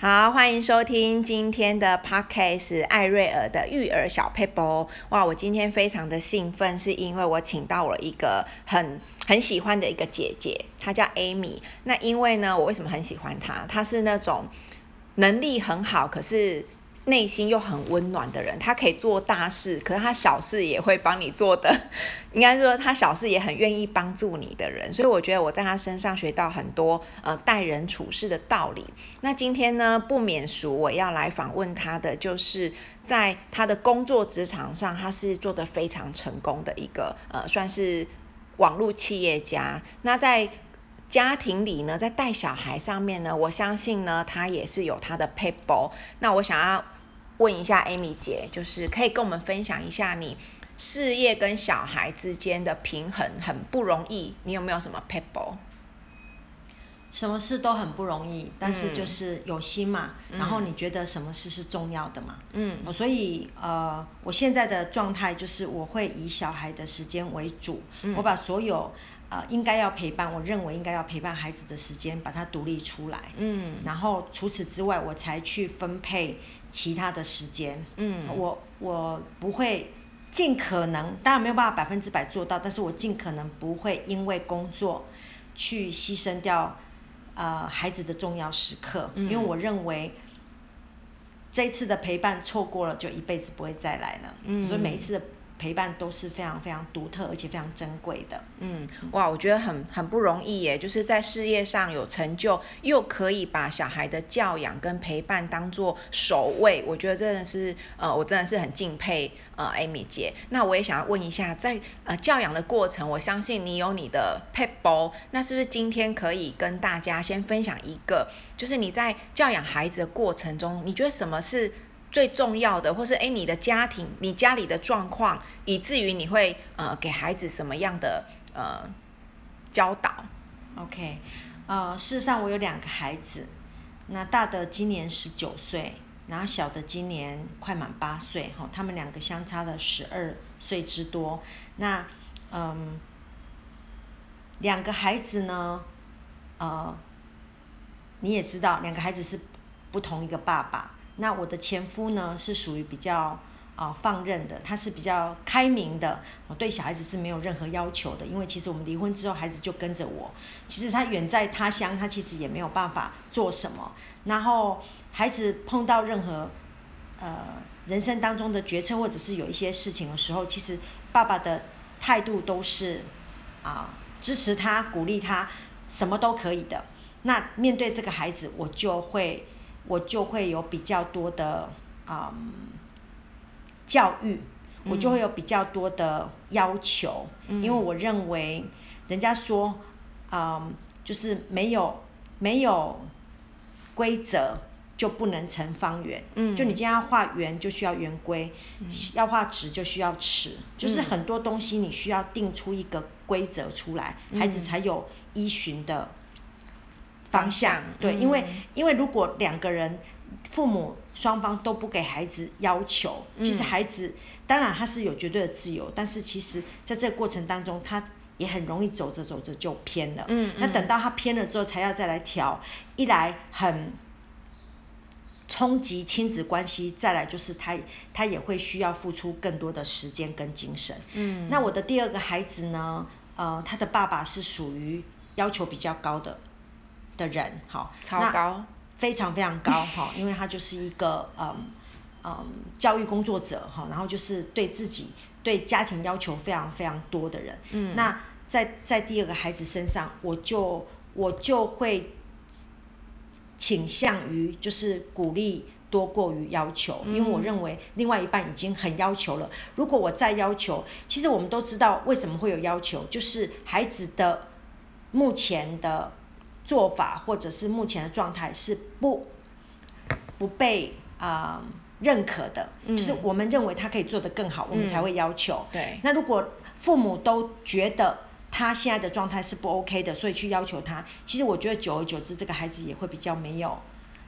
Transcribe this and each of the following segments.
好，欢迎收听今天的 Podcast 艾瑞尔的育儿小 paper。哇，我今天非常的兴奋，是因为我请到了一个很很喜欢的一个姐姐，她叫 Amy。那因为呢，我为什么很喜欢她？她是那种能力很好，可是。内心又很温暖的人，他可以做大事，可是他小事也会帮你做的。应该说，他小事也很愿意帮助你的人。所以我觉得我在他身上学到很多呃待人处事的道理。那今天呢，不免俗，我要来访问他的，就是在他的工作职场上，他是做得非常成功的一个呃，算是网络企业家。那在家庭里呢，在带小孩上面呢，我相信呢，他也是有他的撇步。那我想要问一下 Amy 姐，就是可以跟我们分享一下你事业跟小孩之间的平衡很不容易，你有没有什么 p e p l e？什么事都很不容易，但是就是有心嘛，嗯、然后你觉得什么事是重要的嘛？嗯，所以呃，我现在的状态就是我会以小孩的时间为主，嗯、我把所有。呃，应该要陪伴，我认为应该要陪伴孩子的时间，把它独立出来。嗯，然后除此之外，我才去分配其他的时间。嗯，我我不会尽可能，当然没有办法百分之百做到，但是我尽可能不会因为工作去牺牲掉呃孩子的重要时刻，嗯，因为我认为这一次的陪伴错过了，就一辈子不会再来了。嗯，所以每一次的。陪伴都是非常非常独特，而且非常珍贵的。嗯，哇，我觉得很很不容易耶，就是在事业上有成就，又可以把小孩的教养跟陪伴当做首位。我觉得真的是，呃，我真的是很敬佩呃，Amy 姐。那我也想要问一下，在呃教养的过程，我相信你有你的 p e p l，那是不是今天可以跟大家先分享一个，就是你在教养孩子的过程中，你觉得什么是？最重要的，或是诶，你的家庭，你家里的状况，以至于你会呃给孩子什么样的呃教导？OK，呃，事实上我有两个孩子，那大的今年十九岁，然后小的今年快满八岁，哈，他们两个相差了十二岁之多。那嗯，两个孩子呢，呃，你也知道，两个孩子是不同一个爸爸。那我的前夫呢，是属于比较啊、放任的，他是比较开明的，我对小孩子是没有任何要求的，因为其实我们离婚之后，孩子就跟着我，其实他远在他乡，他其实也没有办法做什么。然后孩子碰到任何呃人生当中的决策，或者是有一些事情的时候，其实爸爸的态度都是啊、支持他、鼓励他，什么都可以的。那面对这个孩子，我就会。我就会有比较多的嗯教育，我就会有比较多的要求，嗯、因为我认为人家说嗯就是没有没有规则就不能成方圆，嗯，就你今天要画圆就需要圆规，嗯、要画直就需要尺，嗯、就是很多东西你需要定出一个规则出来，嗯、孩子才有依循的。方向对，因为因为如果两个人父母双方都不给孩子要求，其实孩子当然他是有绝对的自由，但是其实在这个过程当中，他也很容易走着走着就偏了。嗯，那等到他偏了之后，才要再来调，一来很冲击亲子关系，再来就是他他也会需要付出更多的时间跟精神。嗯，那我的第二个孩子呢，呃，他的爸爸是属于要求比较高的。的人，好，超高，非常非常高，哈，因为他就是一个，嗯嗯，教育工作者，哈，然后就是对自己、对家庭要求非常非常多的人，嗯，那在在第二个孩子身上，我就我就会倾向于就是鼓励多过于要求，因为我认为另外一半已经很要求了，如果我再要求，其实我们都知道为什么会有要求，就是孩子的目前的。做法或者是目前的状态是不不被啊、呃、认可的，嗯、就是我们认为他可以做得更好，嗯、我们才会要求。对。那如果父母都觉得他现在的状态是不 OK 的，所以去要求他，其实我觉得久而久之，这个孩子也会比较没有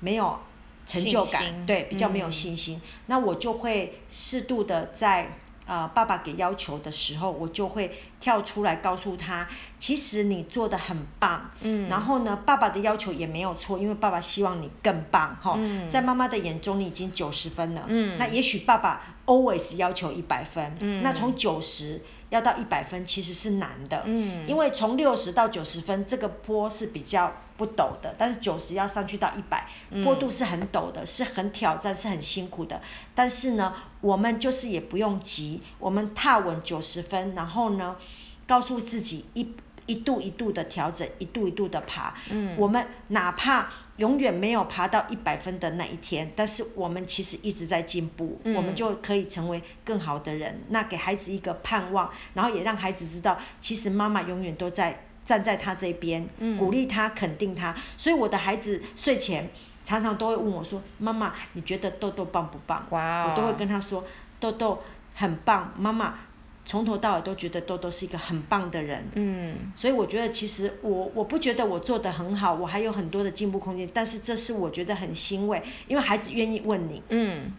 没有成就感，对，比较没有信心。嗯、那我就会适度的在呃，爸爸给要求的时候，我就会跳出来告诉他，其实你做的很棒。嗯。然后呢，爸爸的要求也没有错，因为爸爸希望你更棒，哈、嗯。在妈妈的眼中，你已经九十分了。嗯。那也许爸爸 always 要求一百分。嗯。那从九十要到一百分，其实是难的。嗯。因为从六十到九十分，这个坡是比较不陡的，但是九十要上去到一百，坡度是很陡的，是很挑战，是很辛苦的。但是呢，我们就是也不用急，我们踏稳九十分，然后呢，告诉自己一一度一度的调整，一度一度的爬。嗯，我们哪怕永远没有爬到一百分的那一天，但是我们其实一直在进步，嗯，我们就可以成为更好的人。那给孩子一个盼望，然后也让孩子知道，其实妈妈永远都在。站在他这边，鼓励他，肯定他。所以我的孩子睡前常常都会问我说：“妈妈，你觉得豆豆棒不棒？” Wow. 我都会跟他说：“豆豆很棒。”妈妈从头到尾都觉得豆豆是一个很棒的人。嗯，所以我觉得其实我我不觉得我做得很好，我还有很多的进步空间。但是这是我觉得很欣慰，因为孩子愿意问你。嗯。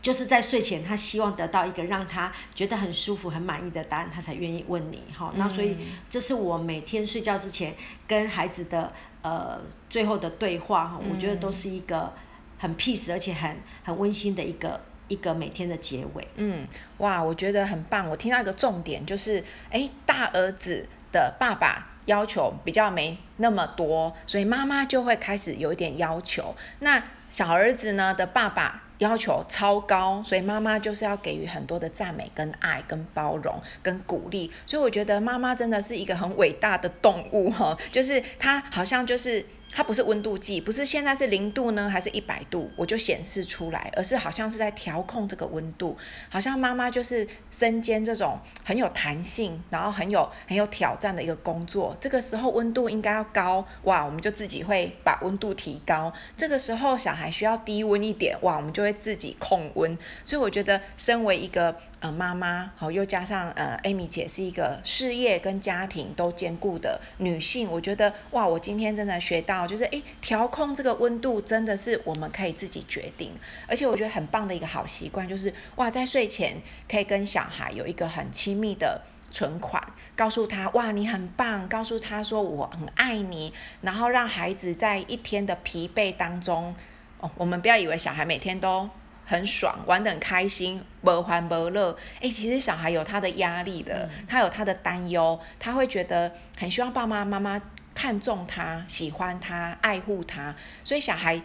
就是在睡前，他希望得到一个让他觉得很舒服、很满意的答案，他才愿意问你哈。那所以这是我每天睡觉之前跟孩子的呃最后的对话哈，我觉得都是一个很 peace 而且很很温馨的一个一个每天的结尾。嗯，哇，我觉得很棒。我听到一个重点就是，哎，大儿子的爸爸要求比较没那么多，所以妈妈就会开始有一点要求。那小儿子呢的爸爸。要求超高，所以妈妈就是要给予很多的赞美、跟爱、跟包容、跟鼓励。所以我觉得妈妈真的是一个很伟大的动物哈，就是她好像就是。它不是温度计，不是现在是零度呢，还是一百度，我就显示出来，而是好像是在调控这个温度，好像妈妈就是身兼这种很有弹性，然后很有很有挑战的一个工作。这个时候温度应该要高，哇，我们就自己会把温度提高。这个时候小孩需要低温一点，哇，我们就会自己控温。所以我觉得，身为一个呃妈妈，好，又加上呃 Amy 姐是一个事业跟家庭都兼顾的女性，我觉得哇，我今天真的学到。就是诶，调控这个温度真的是我们可以自己决定，而且我觉得很棒的一个好习惯就是哇，在睡前可以跟小孩有一个很亲密的存款，告诉他哇，你很棒，告诉他说我很爱你，然后让孩子在一天的疲惫当中哦，我们不要以为小孩每天都很爽，玩得很开心，不欢不乐，诶，其实小孩有他的压力的，他有他的担忧，他会觉得很希望爸爸妈妈。看重他，喜欢他，爱护他，所以小孩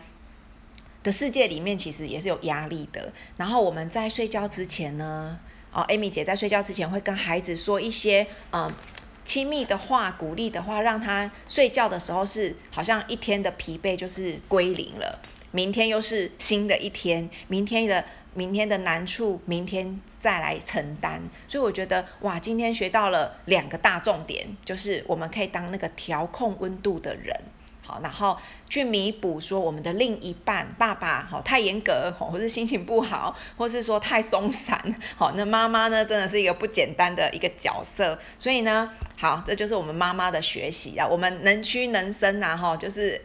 的世界里面其实也是有压力的。然后我们在睡觉之前呢，哦，Amy 姐在睡觉之前会跟孩子说一些嗯亲密的话、鼓励的话，让他睡觉的时候是好像一天的疲惫就是归零了，明天又是新的一天，明天的。明天的难处，明天再来承担。所以我觉得，哇，今天学到了两个大重点，就是我们可以当那个调控温度的人，好，然后去弥补说我们的另一半，爸爸，好，太严格，或是心情不好，或是说太松散，好，那妈妈呢，真的是一个不简单的一个角色。所以呢，好，这就是我们妈妈的学习啊，我们能屈能伸啊，哈，就是。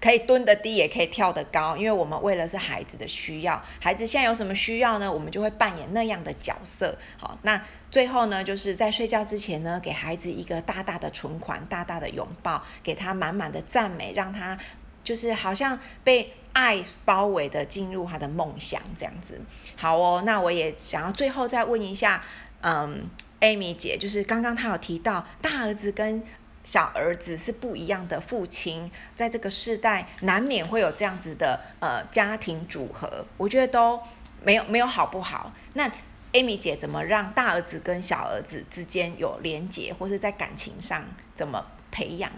可以蹲得低，也可以跳得高，因为我们为了是孩子的需要，孩子现在有什么需要呢？我们就会扮演那样的角色。好，那最后呢，就是在睡觉之前呢，给孩子一个大大的存款，大大的拥抱，给他满满的赞美，让他就是好像被爱包围的进入他的梦想这样子。好哦，那我也想要最后再问一下，嗯，Amy 姐，就是刚刚她有提到大儿子跟。小儿子是不一样的父亲，在这个世代难免会有这样子的呃家庭组合，我觉得都没有没有好不好。那 Amy 姐怎么让大儿子跟小儿子之间有连结，或是在感情上怎么培养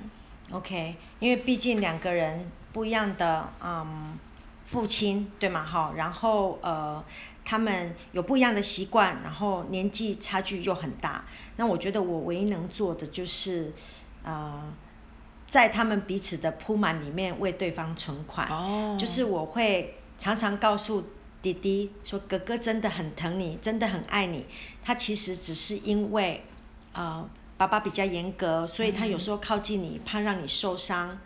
？OK，因为毕竟两个人不一样的嗯父亲对吗？好，然后呃他们有不一样的习惯，然后年纪差距又很大。那我觉得我唯一能做的就是。呃，在他们彼此的铺满里面为对方存款，oh. 就是我会常常告诉弟弟说：“哥哥真的很疼你，真的很爱你。他其实只是因为，呃，爸爸比较严格，所以他有时候靠近你，怕让你受伤，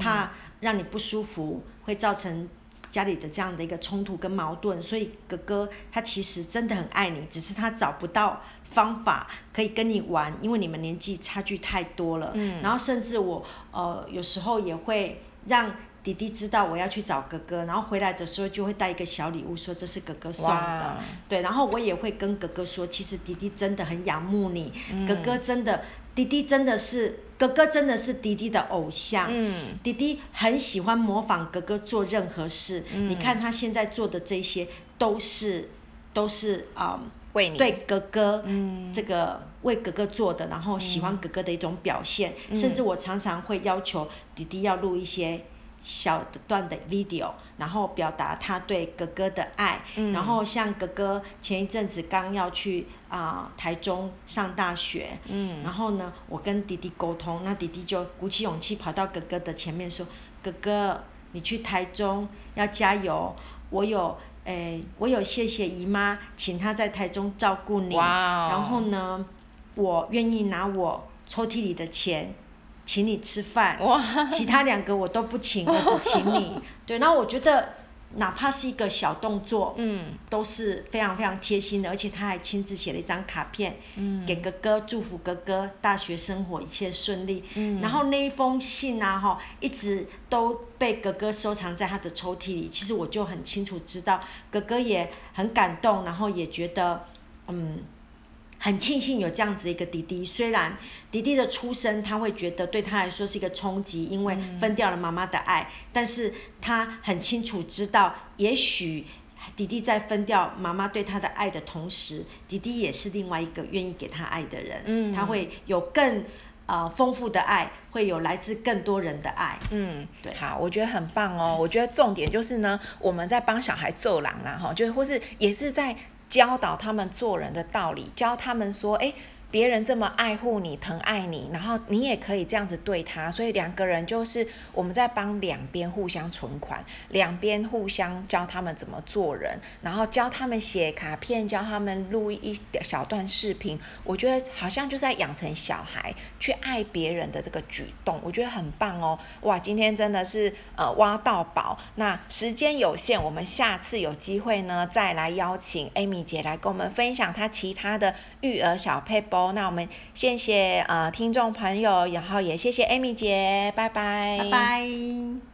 怕让你不舒服，会造成家里的这样的一个冲突跟矛盾，所以哥哥他其实真的很爱你，只是他找不到方法可以跟你玩，因为你们年纪差距太多了。嗯，然后甚至我呃有时候也会让弟弟知道我要去找哥哥，然后回来的时候就会带一个小礼物，说这是哥哥送的。对，然后我也会跟哥哥说，其实弟弟真的很仰慕你，嗯、哥哥真的，弟弟真的是。哥哥真的是弟弟的偶像，嗯，弟弟很喜欢模仿哥哥做任何事。嗯，你看他现在做的这些都是都是啊，为你对哥哥，嗯，这个为哥哥做的，然后喜欢哥哥的一种表现。嗯，甚至我常常会要求弟弟要录一些。小段的 video，然后表达他对哥哥的爱。嗯、然后像哥哥前一阵子刚要去啊、呃、台中上大学，嗯、然后呢，我跟弟弟沟通，那弟弟就鼓起勇气跑到哥哥的前面说：“哥哥，你去台中要加油，我有诶，我有谢谢姨妈，请她在台中照顾你。哇然后呢，我愿意拿我抽屉里的钱。”请你吃饭，哇其他两个我都不请，我只请你。对，然后我觉得哪怕是一个小动作，嗯，都是非常非常贴心的，而且他还亲自写了一张卡片，嗯，给哥哥祝福哥哥大学生活一切顺利。嗯，然后那一封信啊，哈，一直都被哥哥收藏在他的抽屉里。其实我就很清楚知道，哥哥也很感动，然后也觉得，嗯。很庆幸有这样子一个弟弟，虽然弟弟的出生他会觉得对他来说是一个冲击，因为分掉了妈妈的爱，嗯、但是他很清楚知道，也许弟弟在分掉妈妈对他的爱的同时，弟弟也是另外一个愿意给他爱的人，嗯，他会有更呃丰富的爱，会有来自更多人的爱，嗯，对，好，我觉得很棒哦，我觉得重点就是呢，我们在帮小孩做狼啦，哈，就是或是也是在。教导他们做人的道理，教他们说：“诶。”别人这么爱护你、疼爱你，然后你也可以这样子对他，所以两个人就是我们在帮两边互相存款，两边互相教他们怎么做人，然后教他们写卡片，教他们录一小段视频。我觉得好像就在养成小孩去爱别人的这个举动，我觉得很棒哦。哇，今天真的是呃挖到宝。那时间有限，我们下次有机会呢再来邀请 Amy 姐来跟我们分享她其他的育儿小配包那我们谢谢呃听众朋友，然后也谢谢 Amy 姐，拜拜，拜拜。